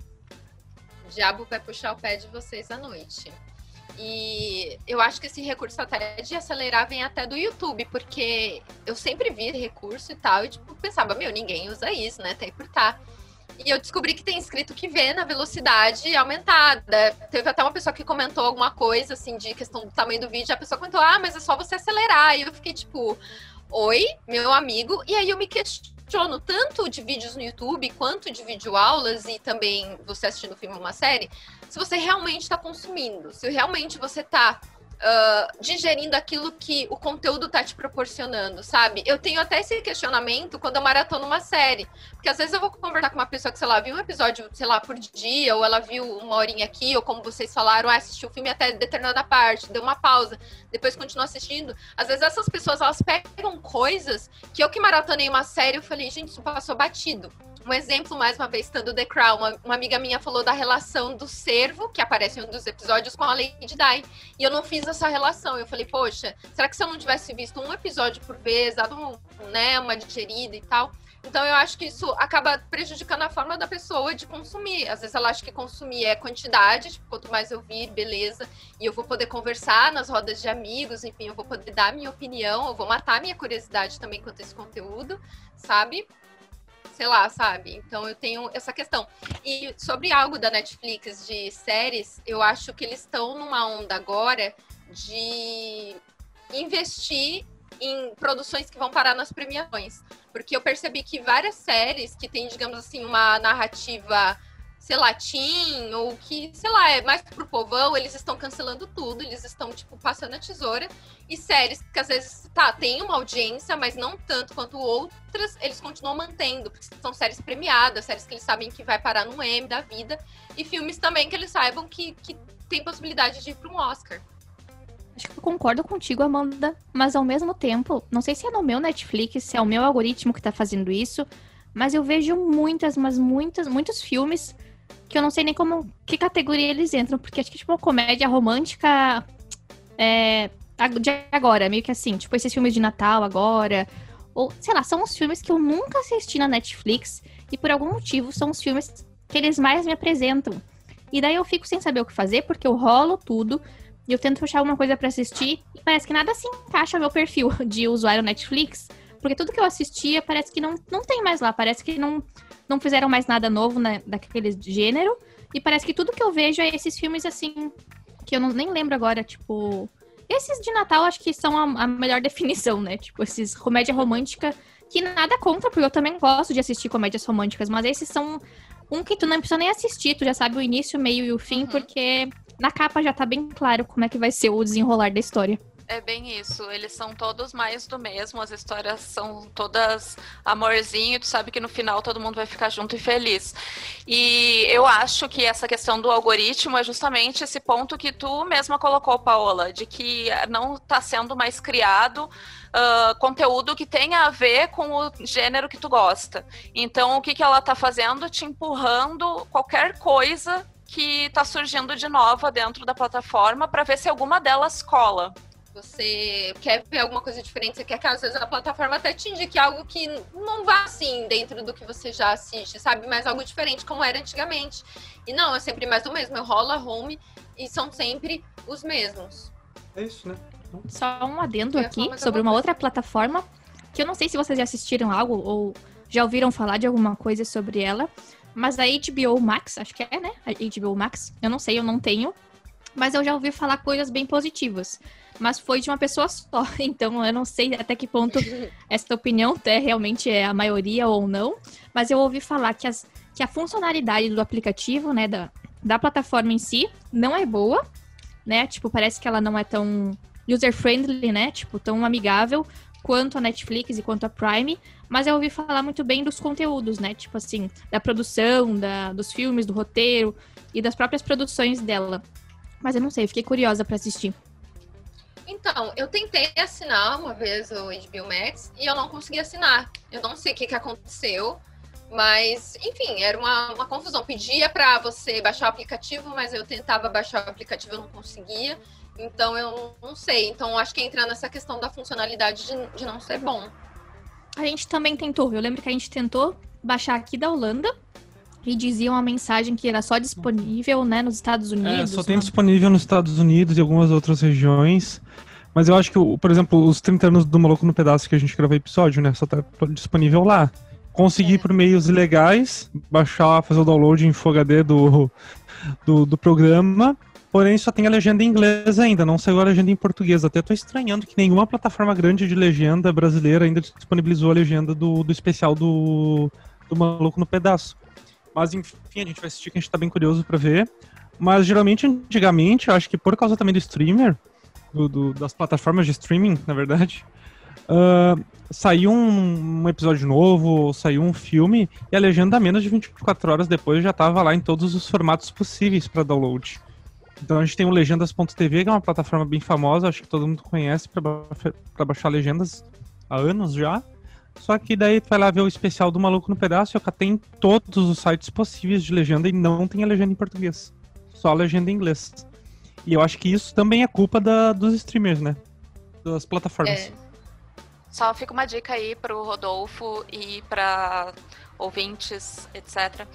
O diabo vai puxar o pé de vocês à noite. E eu acho que esse recurso até de acelerar vem até do YouTube, porque eu sempre vi recurso e tal, e tipo, pensava, meu, ninguém usa isso, né? Tem por tá. E eu descobri que tem escrito que vê na velocidade aumentada. Teve até uma pessoa que comentou alguma coisa, assim, de questão do tamanho do vídeo. A pessoa comentou, ah, mas é só você acelerar. E eu fiquei tipo, oi, meu amigo. E aí eu me questiono tanto de vídeos no YouTube quanto de videoaulas e também você assistindo filme ou uma série, se você realmente está consumindo, se realmente você está uh, digerindo aquilo que o conteúdo tá te proporcionando, sabe? Eu tenho até esse questionamento quando eu maratono uma série. Porque às vezes eu vou conversar com uma pessoa que, sei lá, viu um episódio, sei lá, por dia, ou ela viu uma horinha aqui, ou como vocês falaram, ah, assistiu o filme até determinada parte, deu uma pausa, depois continua assistindo. Às vezes essas pessoas, elas pegam coisas que eu que maratonei uma série, eu falei, gente, isso passou batido. Um exemplo, mais uma vez, estando The Crown, uma, uma, amiga minha falou da relação do servo, que aparece em um dos episódios, com a Lady Di. E eu não fiz essa relação. Eu falei, poxa, será que se eu não tivesse visto um episódio por vez, dado um, né, uma digerida e tal? Então eu acho que isso acaba prejudicando a forma da pessoa de consumir. Às vezes ela acha que consumir é quantidade, tipo, quanto mais eu vir, beleza, e eu vou poder conversar nas rodas de amigos, enfim, eu vou poder dar minha opinião, eu vou matar minha curiosidade também quanto a esse conteúdo, sabe? Sei lá, sabe? Então eu tenho essa questão. E sobre algo da Netflix de séries, eu acho que eles estão numa onda agora de investir em produções que vão parar nas premiações. Porque eu percebi que várias séries que têm, digamos assim, uma narrativa sei lá, teen, ou que, sei lá, é mais pro povão, eles estão cancelando tudo, eles estão, tipo, passando a tesoura. E séries que às vezes, tá, tem uma audiência, mas não tanto quanto outras, eles continuam mantendo, porque são séries premiadas, séries que eles sabem que vai parar no M da vida. E filmes também que eles saibam que, que tem possibilidade de ir para um Oscar.
Acho que eu concordo contigo, Amanda, mas ao mesmo tempo, não sei se é no meu Netflix, se é o meu algoritmo que tá fazendo isso, mas eu vejo muitas, mas muitas, muitos filmes que eu não sei nem como que categoria eles entram, porque acho que tipo uma comédia romântica é, de agora, meio que assim, tipo esses filmes de Natal agora, ou sei lá, são os filmes que eu nunca assisti na Netflix e por algum motivo são os filmes que eles mais me apresentam. E daí eu fico sem saber o que fazer, porque eu rolo tudo e eu tento achar alguma coisa para assistir e parece que nada se encaixa no meu perfil de usuário Netflix, porque tudo que eu assistia parece que não, não tem mais lá, parece que não não fizeram mais nada novo né, daquele gênero. E parece que tudo que eu vejo é esses filmes assim, que eu não, nem lembro agora, tipo. Esses de Natal acho que são a, a melhor definição, né? Tipo, esses comédia romântica, que nada contra, porque eu também gosto de assistir comédias românticas, mas esses são um que tu não precisa nem assistir, tu já sabe o início, o meio e o fim, uhum. porque na capa já tá bem claro como é que vai ser o desenrolar da história.
É bem isso. Eles são todos mais do mesmo. As histórias são todas amorzinho. Tu sabe que no final todo mundo vai ficar junto e feliz. E eu acho que essa questão do algoritmo é justamente esse ponto que tu mesma colocou, Paola, de que não está sendo mais criado uh, conteúdo que tenha a ver com o gênero que tu gosta. Então, o que, que ela está fazendo? Te empurrando qualquer coisa que está surgindo de nova dentro da plataforma para ver se alguma delas cola
você quer ver alguma coisa diferente, você quer que às vezes a plataforma até te indique algo que não vá assim dentro do que você já assiste, sabe? Mas algo diferente como era antigamente. E não, é sempre mais do mesmo. Eu rolo a home e são sempre os mesmos.
É isso, né?
Só um adendo aqui sobre uma outra plataforma que eu não sei se vocês já assistiram algo ou já ouviram falar de alguma coisa sobre ela, mas a HBO Max, acho que é, né? A HBO Max, eu não sei, eu não tenho. mas eu já ouvi falar coisas bem positivas. Mas foi de uma pessoa só, então eu não sei até que ponto essa opinião é, realmente é a maioria ou não. Mas eu ouvi falar que, as, que a funcionalidade do aplicativo, né, da, da plataforma em si, não é boa, né? Tipo, parece que ela não é tão user-friendly, né? Tipo, tão amigável quanto a Netflix e quanto a Prime, mas eu ouvi falar muito bem dos conteúdos, né? Tipo assim, da produção, da, dos filmes, do roteiro e das próprias produções dela. Mas eu não sei, fiquei curiosa para assistir.
Então, eu tentei assinar uma vez o HBO Max e eu não consegui assinar. Eu não sei o que, que aconteceu, mas, enfim, era uma, uma confusão. Pedia para você baixar o aplicativo, mas eu tentava baixar o aplicativo e não conseguia. Então eu não sei. Então acho que entra nessa questão da funcionalidade de, de não ser bom.
A gente também tentou. Eu lembro que a gente tentou baixar aqui da Holanda e dizia uma mensagem que era só disponível, né, nos Estados é, Unidos.
É, só tem disponível nos Estados Unidos e algumas outras regiões. Mas eu acho que, por exemplo, os 30 anos do Maluco no Pedaço que a gente gravou episódio, né, só tá disponível lá. Consegui é. por meios ilegais baixar, fazer o download em Full HD do, do, do programa Porém, só tem a legenda em inglês ainda, não saiu a legenda em português. Até tô estranhando que nenhuma plataforma grande de legenda brasileira ainda disponibilizou a legenda do, do especial do, do Maluco no Pedaço. Mas, enfim, a gente vai assistir que a gente tá bem curioso para ver. Mas, geralmente, antigamente, acho que por causa também do streamer, do, do, das plataformas de streaming, na verdade, uh, saiu um, um, episódio novo, saiu um filme, e a legenda, menos de 24 horas depois, já tava lá em todos os formatos possíveis para download. Então a gente tem o Legendas.tv, que é uma plataforma bem famosa, acho que todo mundo conhece para baixar legendas há anos já. Só que daí tu vai lá ver o especial do Maluco no Pedaço, que tem todos os sites possíveis de legenda e não tem a legenda em português. Só a legenda em inglês. E eu acho que isso também é culpa da, dos streamers, né? Das plataformas. É.
Só fica uma dica aí pro Rodolfo e para ouvintes, etc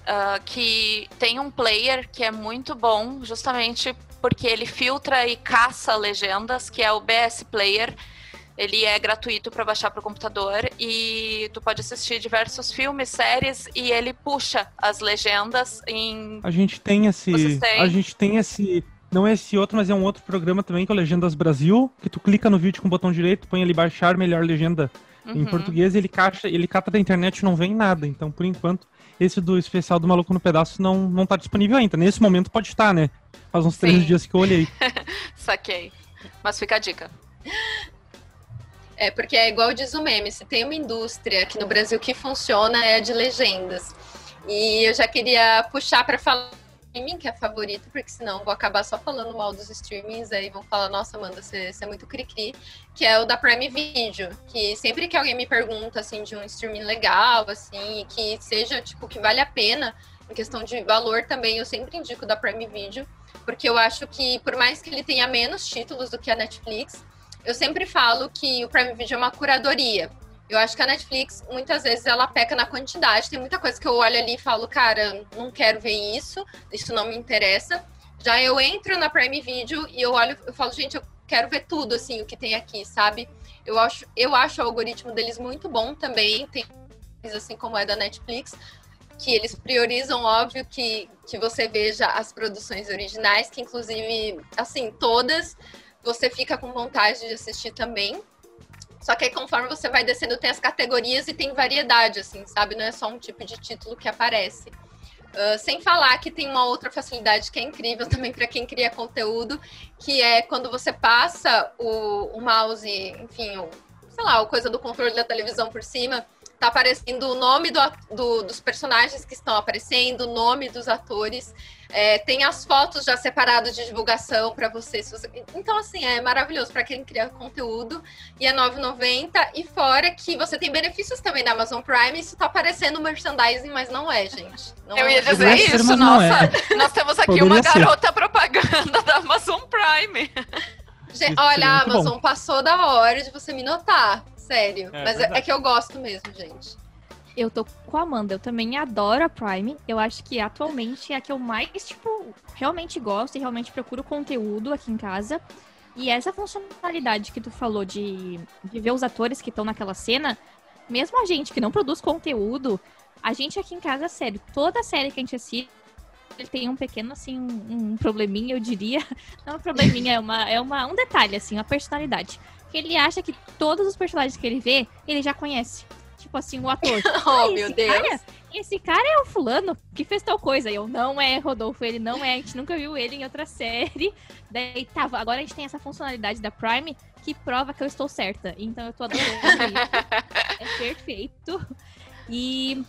uh, que tem um player que é muito bom, justamente porque ele filtra e caça legendas, que é o BS Player. Ele é gratuito para baixar para o computador e tu pode assistir diversos filmes, séries e ele puxa as legendas em.
A gente tem esse. A gente tem esse. Não é esse outro, mas é um outro programa também que é o Legendas Brasil, que tu clica no vídeo com o botão direito, põe ali baixar melhor legenda uhum. em português, ele caixa, ele cata da internet e não vem nada. Então, por enquanto, esse do especial do Maluco no Pedaço não, não tá disponível ainda. Nesse momento pode estar, né? Faz uns Sim. três dias que eu olhei.
Saquei. Mas fica a dica.
É, porque é igual diz o meme, se tem uma indústria aqui no Brasil que funciona, é a de legendas. E eu já queria puxar para falar streaming que é favorito, porque senão vou acabar só falando mal dos streamings, aí vão falar, nossa, Amanda, você, você é muito cri-cri, que é o da Prime Video, que sempre que alguém me pergunta, assim, de um streaming legal, assim, que seja, tipo, que vale a pena, em questão de valor também, eu sempre indico da Prime Video, porque eu acho que, por mais que ele tenha menos títulos do que a Netflix, eu sempre falo que o Prime Video é uma curadoria. Eu acho que a Netflix, muitas vezes, ela peca na quantidade. Tem muita coisa que eu olho ali e falo, cara, não quero ver isso, isso não me interessa. Já eu entro na Prime Video e eu olho, eu falo, gente, eu quero ver tudo, assim, o que tem aqui, sabe? Eu acho, eu acho o algoritmo deles muito bom também, tem assim como é da Netflix, que eles priorizam, óbvio, que, que você veja as produções originais, que inclusive, assim, todas você fica com vontade de assistir também. Só que aí, conforme você vai descendo, tem as categorias e tem variedade, assim, sabe? Não é só um tipo de título que aparece. Uh, sem falar que tem uma outra facilidade que é incrível também para quem cria conteúdo, que é quando você passa o, o mouse, enfim, o, sei lá, a coisa do controle da televisão por cima, tá aparecendo o nome do, do, dos personagens que estão aparecendo, o nome dos atores. É, tem as fotos já separadas de divulgação para você, você, Então, assim, é maravilhoso para quem cria conteúdo. E é 9,90. E fora que você tem benefícios também da Amazon Prime. Isso tá aparecendo merchandising, mas não é, gente. Não
Eu
é.
ia dizer isso, ser, nossa. É. Nós temos aqui Poderia uma garota ser. propaganda da Amazon Prime.
Gente, olha, a Amazon bom. passou da hora de você me notar. Sério. É, Mas é, é, que eu gosto mesmo, gente.
Eu tô com a Amanda, eu também adoro a Prime. Eu acho que atualmente é a que eu mais, tipo, realmente gosto e realmente procuro conteúdo aqui em casa. E essa funcionalidade que tu falou de, de ver os atores que estão naquela cena, mesmo a gente que não produz conteúdo, a gente aqui em casa, sério, toda série que a gente assiste, ele tem um pequeno, assim, um, um probleminha, eu diria. Não um probleminha, é, uma, é uma, um detalhe, assim, uma personalidade. Que ele acha que todos os personagens que ele vê, ele já conhece. Tipo assim, o ator.
oh,
Ah,
meu Deus.
Cara, esse cara é o fulano que fez tal coisa. Eu não é, Rodolfo, ele não é. A gente nunca viu ele em outra série. Daí tá, agora a gente tem essa funcionalidade da Prime que prova que eu estou certa. Então eu tô adorando isso. é perfeito. E,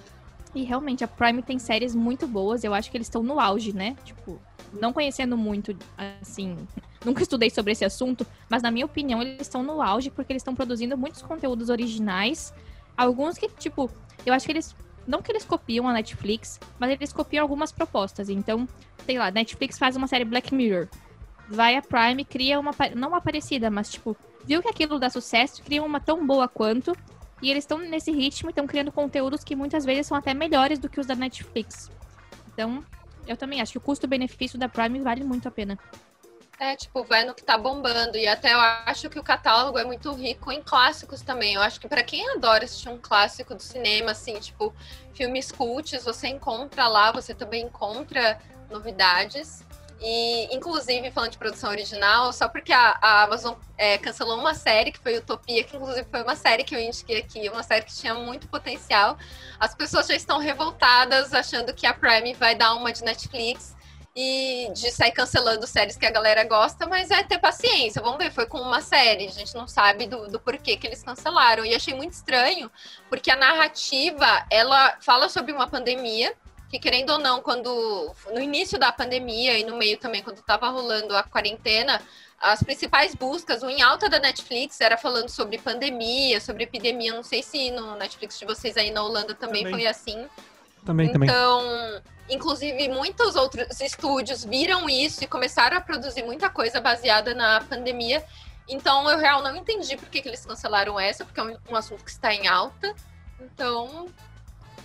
e realmente, a Prime tem séries muito boas. Eu acho que eles estão no auge, né? Tipo, não conhecendo muito, assim. Nunca estudei sobre esse assunto, mas na minha opinião, eles estão no auge porque eles estão produzindo muitos conteúdos originais. Alguns que, tipo, eu acho que eles. Não que eles copiam a Netflix, mas eles copiam algumas propostas. Então, sei lá, Netflix faz uma série Black Mirror. Vai a Prime, cria uma. Não uma parecida, mas, tipo, viu que aquilo dá sucesso, cria uma tão boa quanto. E eles estão nesse ritmo e estão criando conteúdos que muitas vezes são até melhores do que os da Netflix. Então, eu também acho que o custo-benefício da Prime vale muito a pena.
É, tipo, vai no que tá bombando. E até eu acho que o catálogo é muito rico em clássicos também. Eu acho que pra quem adora assistir um clássico do cinema, assim, tipo, filmes cults, você encontra lá, você também encontra novidades. E, inclusive, falando de produção original, só porque a, a Amazon é, cancelou uma série, que foi Utopia, que inclusive foi uma série que eu indiquei aqui, uma série que tinha muito potencial. As pessoas já estão revoltadas, achando que a Prime vai dar uma de Netflix e de sair cancelando séries que a galera gosta, mas é ter paciência. Vamos ver, foi com uma série, a gente não sabe do, do porquê que eles cancelaram. E achei muito estranho, porque a narrativa, ela fala sobre uma pandemia, que querendo ou não, quando no início da pandemia e no meio também, quando estava rolando a quarentena, as principais buscas, o em alta da Netflix era falando sobre pandemia, sobre epidemia. Não sei se no Netflix de vocês aí na Holanda também,
Também.
foi assim.
Também, também.
Então, inclusive, muitos outros estúdios viram isso e começaram a produzir muita coisa baseada na pandemia. Então, eu real não entendi por que, que eles cancelaram essa, porque é um, um assunto que está em alta. Então,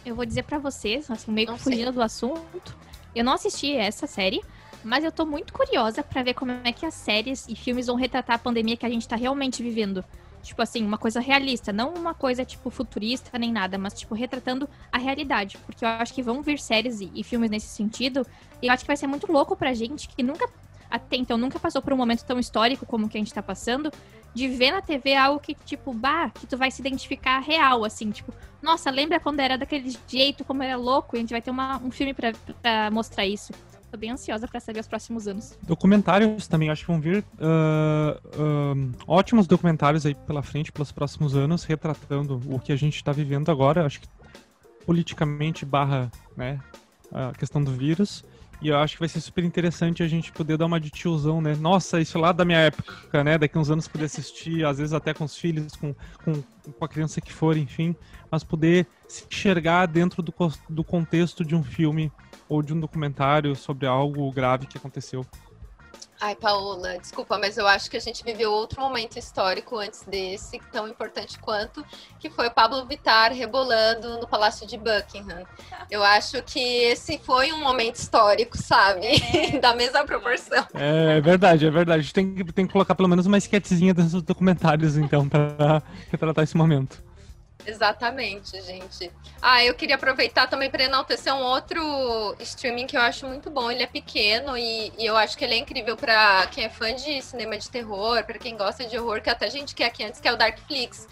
Eu vou dizer pra vocês, assim, meio que fugindo do assunto. Eu não assisti essa série, mas eu tô muito curiosa pra ver como é que as séries e filmes vão retratar a pandemia que a gente tá realmente vivendo. Tipo assim, uma coisa realista, não uma coisa tipo futurista nem nada, mas tipo retratando a realidade, porque eu acho que vão vir séries e, e filmes nesse sentido, e eu acho que vai ser muito louco pra gente que nunca até então nunca passou por um momento tão histórico como o que a gente tá passando, de ver na TV algo que tipo, bah, que tu vai se identificar real assim, tipo, nossa, lembra quando era daquele jeito, como era louco? E a gente vai ter uma- um filme pra, pra mostrar isso. Tô bem ansiosa pra saber os próximos anos.
Documentários também, acho que vão vir ah, ah, ótimos documentários aí pela frente, pelos próximos anos, retratando o que a gente está vivendo agora. Acho que politicamente barra né, a questão do vírus. E eu acho que vai ser super interessante a gente poder dar uma de tiozão, né? Nossa, isso lá da minha época, né? Daqui uns anos poder assistir, às vezes até com os filhos, com, com, com a criança que for, enfim. Mas poder se enxergar dentro do, do contexto de um filme ou de um documentário sobre algo grave que aconteceu.
Ai, Paola, desculpa, mas eu acho que a gente viveu outro momento histórico antes desse, tão importante quanto, que foi o Pablo Vittar rebolando no Palácio de Buckingham. Eu acho que esse foi um momento histórico, sabe? da mesma proporção.
É verdade, é verdade. A gente tem, que- tem que colocar pelo menos uma esquetezinha dos documentários, então, pra retratar esse momento.
Exatamente, gente. Ah, eu queria aproveitar também para enaltecer um outro streaming que eu acho muito bom. Ele é pequeno e, e eu acho que ele é incrível para quem é fã de cinema de terror, para quem gosta de horror, que até a gente quer aqui antes, que é o Darkflix.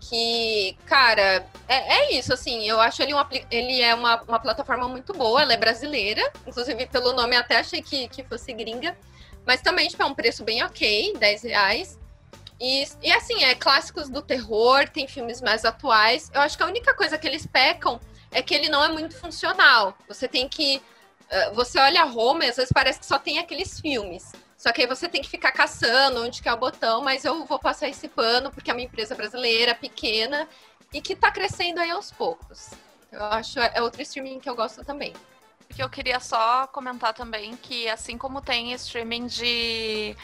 Que, cara, é, é isso, assim, eu acho ele, um, ele é uma, uma plataforma muito boa, ela é brasileira, inclusive pelo nome até achei que, que fosse gringa, mas também, tipo, é um preço bem ok, 10 reais. E, e assim, é clássicos do terror, tem filmes mais atuais. Eu acho que a única coisa que eles pecam é que ele não é muito funcional. Você tem que. eh, Você olha Roma e às vezes parece que só tem aqueles filmes. Só que aí você tem que ficar caçando onde que é o botão, mas eu vou passar esse pano porque é uma empresa brasileira, pequena, e que tá crescendo aí aos poucos. Eu acho é outro streaming que eu gosto também.
Porque eu queria só comentar também que, assim como tem streaming de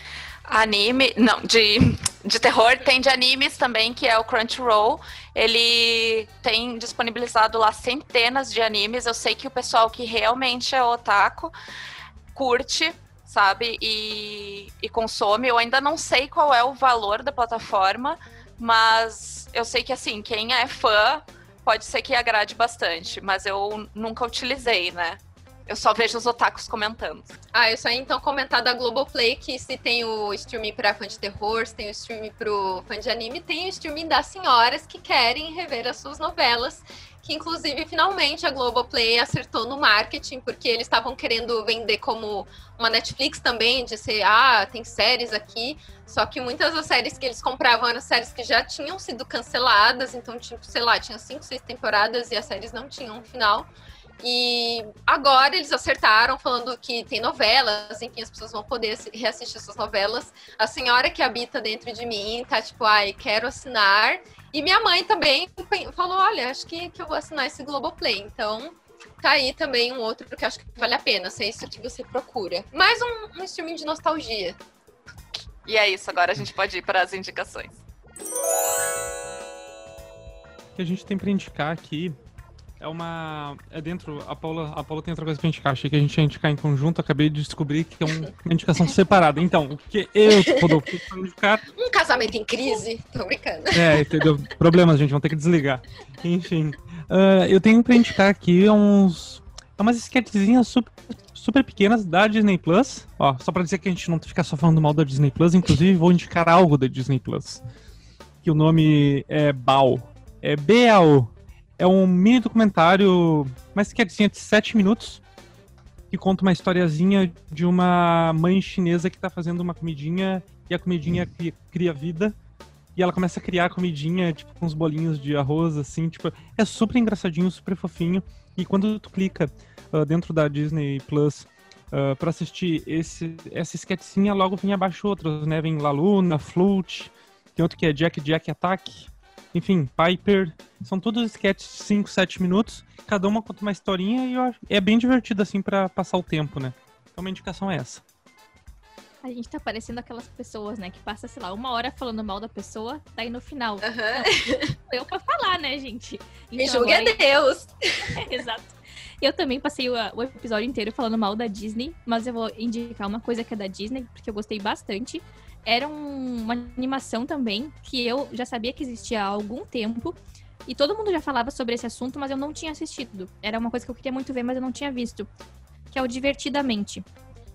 anime, não, de, de terror, tem de animes também, que é o Crunchyroll. Ele tem disponibilizado lá centenas de animes. Eu sei que o pessoal que realmente é otaku curte, sabe, e, e consome. Eu ainda não sei qual é o valor da plataforma, mas eu sei que, assim, quem é fã pode ser que agrade bastante, mas eu nunca utilizei, né? Eu só vejo os otakus comentando.
Ah, eu só ia então comentar da Globoplay que se tem o streaming para fã de terror, se tem o streaming pro fã de anime, tem o streaming das senhoras que querem rever as suas novelas. Que inclusive, finalmente, a Globoplay acertou no marketing, porque eles estavam querendo vender como uma Netflix também, de ser, ah, tem séries aqui. Só que muitas das séries que eles compravam eram séries que já tinham sido canceladas, então, tipo, sei lá, tinha cinco, seis temporadas e as séries não tinham um final. E agora eles acertaram, falando que tem novelas, enfim, as pessoas vão poder reassistir suas novelas. A senhora que habita dentro de mim tá tipo, ai, quero assinar. E minha mãe também falou: olha, acho que, que eu vou assinar esse Globoplay. Então, tá aí também um outro que eu acho que vale a pena, se é isso que você procura. Mais um, um streaming de nostalgia.
E é isso, agora a gente pode ir para as indicações.
O que a gente tem para indicar aqui é uma. É dentro. A Paula, a Paula tem outra coisa pra indicar. Achei que a gente ia indicar em conjunto. Acabei de descobrir que é uma indicação separada. Então, o que eu, Rodolfo, indicar.
Um casamento em crise. Tô brincando.
É, entendeu? Problemas, gente. Vão ter que desligar. Enfim. Uh, eu tenho pra indicar aqui uns. É umas sketchzinhas super, super pequenas da Disney Plus. Ó, só pra dizer que a gente não fica só falando mal da Disney Plus. Inclusive, vou indicar algo da Disney Plus. Que o nome é BAO. É B-A-O é um mini documentário, mas que é de 7 minutos, que conta uma historiazinha de uma mãe chinesa que está fazendo uma comidinha e a comidinha cria, cria, vida. E ela começa a criar a comidinha, tipo, com uns bolinhos de arroz, assim, tipo, é super engraçadinho, super fofinho. E quando tu clica uh, dentro da Disney Plus uh, para assistir esse, essa sketchzinha, logo vem abaixo outros, né? Vem La Luna, Flute, tem outro que é Jack Jack Attack, enfim, Piper. São todos sketches de 5, 7 minutos. Cada uma conta uma historinha e eu acho, é bem divertido, assim, para passar o tempo, né? Então, uma indicação é essa.
A gente tá parecendo aquelas pessoas, né? Que passa, sei lá, uma hora falando mal da pessoa, daí no final.
Uhum.
eu pra falar, né, gente?
Então, Me julgue agora... Deus!
é, exato. Eu também passei o, o, episódio inteiro falando mal da Disney, mas eu vou indicar uma coisa que é da Disney, porque eu gostei bastante era um, uma animação também que eu já sabia que existia há algum tempo. E todo mundo já falava sobre esse assunto, mas eu não tinha assistido. Era uma coisa que eu queria muito ver, mas eu não tinha visto. Que é o Divertidamente.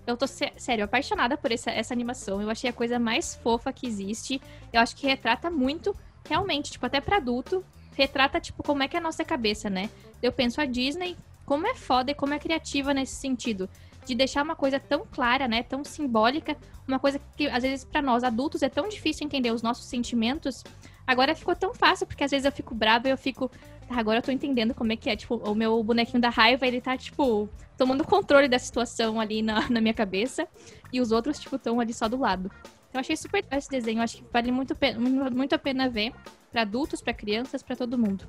Eu tô, sério, apaixonada por essa, essa animação. Eu achei a coisa mais fofa que existe. Eu acho que retrata muito, realmente, tipo, até para adulto. Retrata, tipo, como é que é a nossa cabeça, né? Eu penso a Disney, como é foda e como é criativa nesse sentido de deixar uma coisa tão clara, né, tão simbólica, uma coisa que às vezes para nós adultos é tão difícil entender os nossos sentimentos. Agora ficou tão fácil porque às vezes eu fico brava e eu fico, tá, agora eu tô entendendo como é que é, tipo, o meu bonequinho da raiva, ele tá tipo tomando controle da situação ali na, na minha cabeça e os outros tipo estão ali só do lado. Eu achei super esse desenho, acho que vale muito, muito a pena ver para adultos, para crianças, para todo mundo.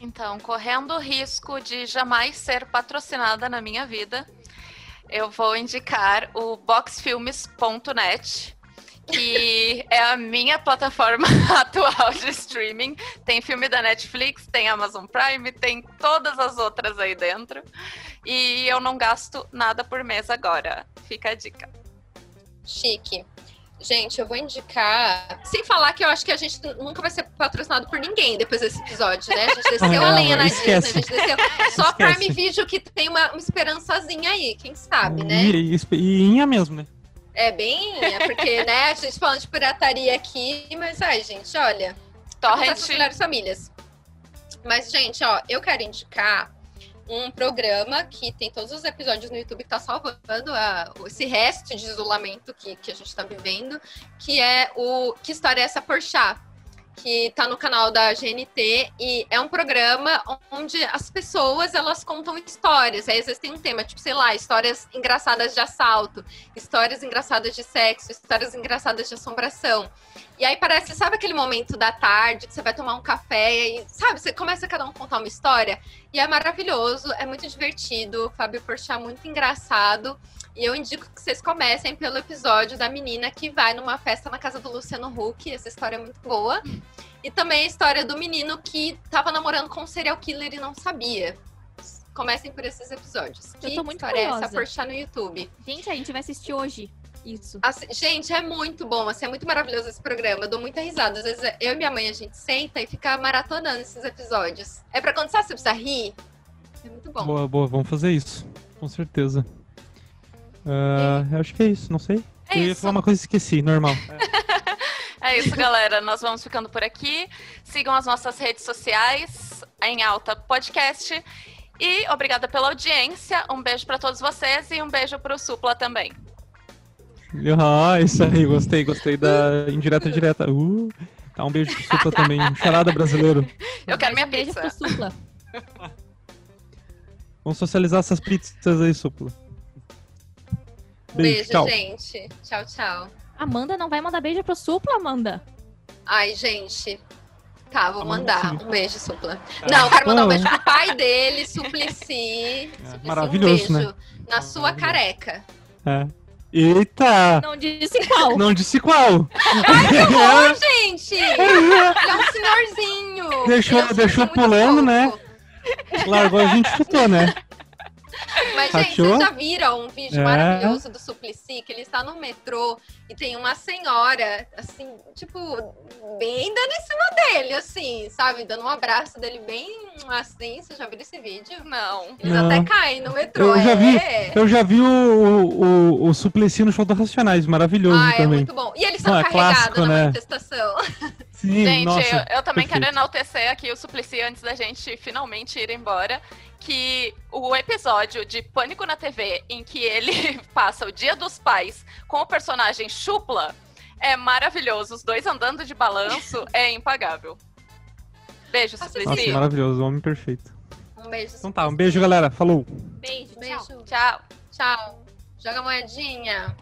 Então, correndo o risco de jamais ser patrocinada na minha vida, eu vou indicar o boxfilmes.net, que é a minha plataforma atual de streaming. Tem filme da Netflix, tem Amazon Prime, tem todas as outras aí dentro. E eu não gasto nada por mês agora. Fica a dica.
Chique. Gente, eu vou indicar. Sem falar que eu acho que a gente nunca vai ser patrocinado por ninguém depois desse episódio, né? A gente desceu não, a lenha na Disney, a gente desceu. Só esquece. Prime Video que tem uma, uma esperançazinha aí, quem sabe, né?
E, e, e Inha mesmo, né?
É bem Inha, porque, né, a gente falando de pirataria aqui, mas ai, gente, olha. Torrent. famílias. Mas, gente, ó, eu quero indicar um programa que tem todos os episódios no YouTube que está salvando a, esse resto de isolamento que, que a gente está vivendo, que é o Que História é essa Porchat? Que está no canal da GNT e é um programa onde as pessoas elas contam histórias. Aí às vezes tem um tema, tipo, sei lá, histórias engraçadas de assalto, histórias engraçadas de sexo, histórias engraçadas de assombração. E aí parece, sabe aquele momento da tarde que você vai tomar um café e, sabe, você começa cada um contar uma história e é maravilhoso, é muito divertido, Fábio Porchat muito engraçado. E eu indico que vocês comecem pelo episódio da menina que vai numa festa na casa do Luciano Huck. Essa história é muito boa. E também a história do menino que tava namorando com um serial killer e não sabia. Comecem por esses episódios.
Eu tô muito
história
curiosa.
é essa? Porchar no YouTube.
Gente, a gente vai assistir hoje. Isso.
Assim, gente, é muito bom, assim, é muito maravilhoso esse programa. Eu dou muita risada. Às vezes eu e minha mãe a gente senta e fica maratonando esses episódios. É pra quando você precisa rir, É muito bom.
Boa, boa, vamos fazer isso. Com certeza. Eu acho que é isso, não sei.
É
eu ia
isso.
falar uma coisa e esqueci, normal.
É isso, galera. Nós vamos ficando por aqui. Sigam as nossas redes sociais em Alta Podcast. E obrigada pela audiência. Um beijo para todos vocês e um beijo pro Supla também.
Ah, isso aí, gostei, gostei da indireta direta. Uh, tá, um beijo pro Supla também, charada brasileiro.
Eu quero minha
Um beijo
pizza.
pro Supla.
Vamos socializar essas pizzas aí, Supla.
Um beijo,
tchau.
gente. Tchau, tchau.
Amanda não vai mandar beijo pro Supla, Amanda.
Ai, gente. Tá, vou
Amanda
mandar.
sim.
Um beijo, Supla. Não, eu quero mandar um beijo pro pai dele, Suplicy. Suplicy,
maravilhoso,
um beijo
né?
na sua careca.
É. Eita!
Não disse qual.
Não disse qual!
Ô, gente! Ele é um senhorzinho.
Deixou-
é um
deixou
senhorzinho
pulando, né? Largou, a gente chutou, né?
Mas, gente,
Achou?
vocês já viram um vídeo
É.
maravilhoso do Suplicy, que ele está no metrô e tem uma senhora, assim, tipo, bem dando em cima dele, assim, sabe? Dando um abraço dele bem assim. Vocês já viram esse vídeo?
Não.
Eles
Não.
até caem no metrô.
Eu já vi.
é.
Eu já vi o, o, o, Suplicy no show do Racionais, maravilhoso
Ah, é
também.
muito bom. E eles são
Ah, é
carregados
clássico,
na
né?
manifestação.
Sim,
Gente,
nossa.
eu, eu também quero
perfeito.
enaltecer aqui o Suplicy antes da gente finalmente ir embora. Que o episódio de Pânico na TV, em que ele passa o Dia dos Pais com o personagem Chupla, é maravilhoso. Os dois andando de balanço é impagável. Beijo,
Nossa,
Nossa,
Suplicy.
maravilhoso, homem perfeito.
Um beijo.
Então tá, um beijo, galera. Falou.
Beijo, tchau.
Beijo.
Tchau.
Tchau. Joga a moedinha.